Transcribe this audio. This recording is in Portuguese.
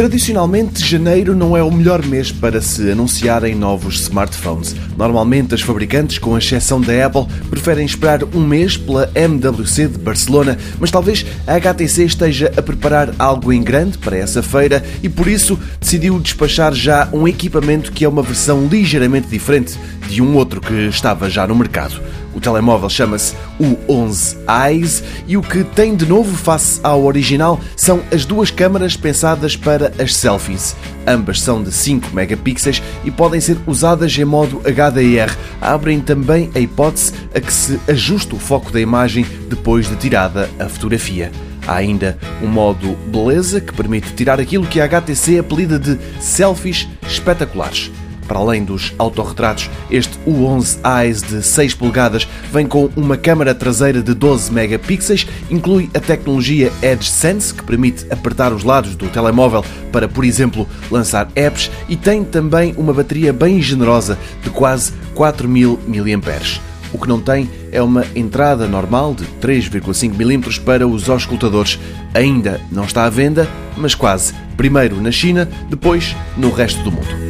Tradicionalmente, janeiro não é o melhor mês para se anunciarem novos smartphones. Normalmente, as fabricantes, com exceção da Apple, preferem esperar um mês pela MWC de Barcelona, mas talvez a HTC esteja a preparar algo em grande para essa feira e por isso decidiu despachar já um equipamento que é uma versão ligeiramente diferente de um outro que estava já no mercado. O telemóvel chama-se o 11 Eyes e o que tem de novo face ao original são as duas câmaras pensadas para as selfies. Ambas são de 5 megapixels e podem ser usadas em modo HDR. Abrem também a hipótese a que se ajuste o foco da imagem depois de tirada a fotografia. Há ainda um modo beleza que permite tirar aquilo que a HTC apelida de selfies espetaculares. Para além dos autorretratos, este U11 Eyes de 6 polegadas vem com uma câmara traseira de 12 megapixels, inclui a tecnologia Edge Sense, que permite apertar os lados do telemóvel para, por exemplo, lançar apps, e tem também uma bateria bem generosa de quase 4000 mAh. O que não tem é uma entrada normal de 3,5 mm para os auscultadores. Ainda não está à venda, mas quase. Primeiro na China, depois no resto do mundo.